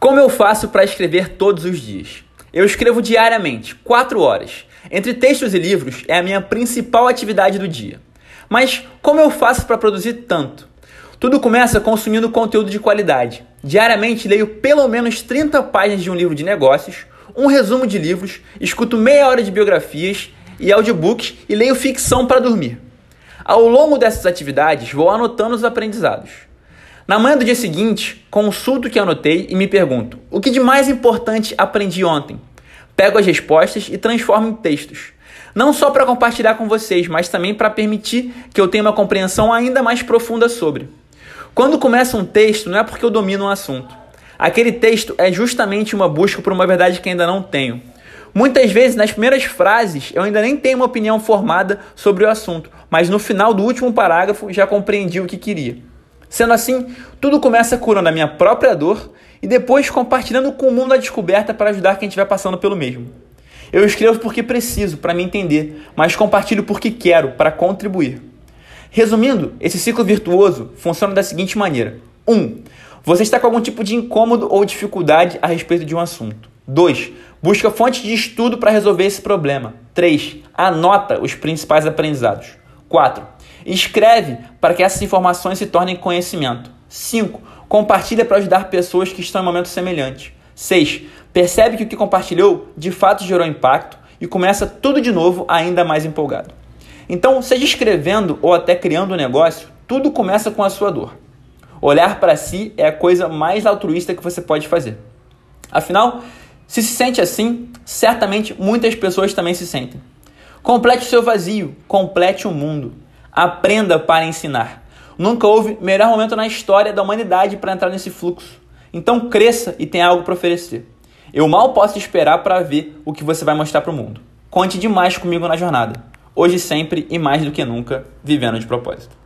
Como eu faço para escrever todos os dias? Eu escrevo diariamente, 4 horas. Entre textos e livros é a minha principal atividade do dia. Mas como eu faço para produzir tanto? Tudo começa consumindo conteúdo de qualidade. Diariamente leio pelo menos 30 páginas de um livro de negócios, um resumo de livros, escuto meia hora de biografias e audiobooks e leio ficção para dormir. Ao longo dessas atividades, vou anotando os aprendizados. Na manhã do dia seguinte, consulto o que anotei e me pergunto: o que de mais importante aprendi ontem? Pego as respostas e transformo em textos. Não só para compartilhar com vocês, mas também para permitir que eu tenha uma compreensão ainda mais profunda sobre. Quando começa um texto, não é porque eu domino um assunto. Aquele texto é justamente uma busca por uma verdade que ainda não tenho. Muitas vezes, nas primeiras frases, eu ainda nem tenho uma opinião formada sobre o assunto, mas no final do último parágrafo já compreendi o que queria. Sendo assim, tudo começa curando a minha própria dor e depois compartilhando com o mundo a descoberta para ajudar quem estiver passando pelo mesmo. Eu escrevo porque preciso, para me entender, mas compartilho porque quero, para contribuir. Resumindo, esse ciclo virtuoso funciona da seguinte maneira: 1. Um, você está com algum tipo de incômodo ou dificuldade a respeito de um assunto. 2. Busca fontes de estudo para resolver esse problema. 3. Anota os principais aprendizados. 4. Escreve para que essas informações se tornem conhecimento. 5. Compartilha para ajudar pessoas que estão em momentos semelhantes. 6. Percebe que o que compartilhou de fato gerou impacto e começa tudo de novo ainda mais empolgado. Então, seja escrevendo ou até criando um negócio, tudo começa com a sua dor. Olhar para si é a coisa mais altruísta que você pode fazer. Afinal, se se sente assim, certamente muitas pessoas também se sentem. Complete o seu vazio, complete o mundo. Aprenda para ensinar. Nunca houve melhor momento na história da humanidade para entrar nesse fluxo. Então cresça e tenha algo para oferecer. Eu mal posso esperar para ver o que você vai mostrar para o mundo. Conte demais comigo na jornada. Hoje, sempre e mais do que nunca, vivendo de propósito.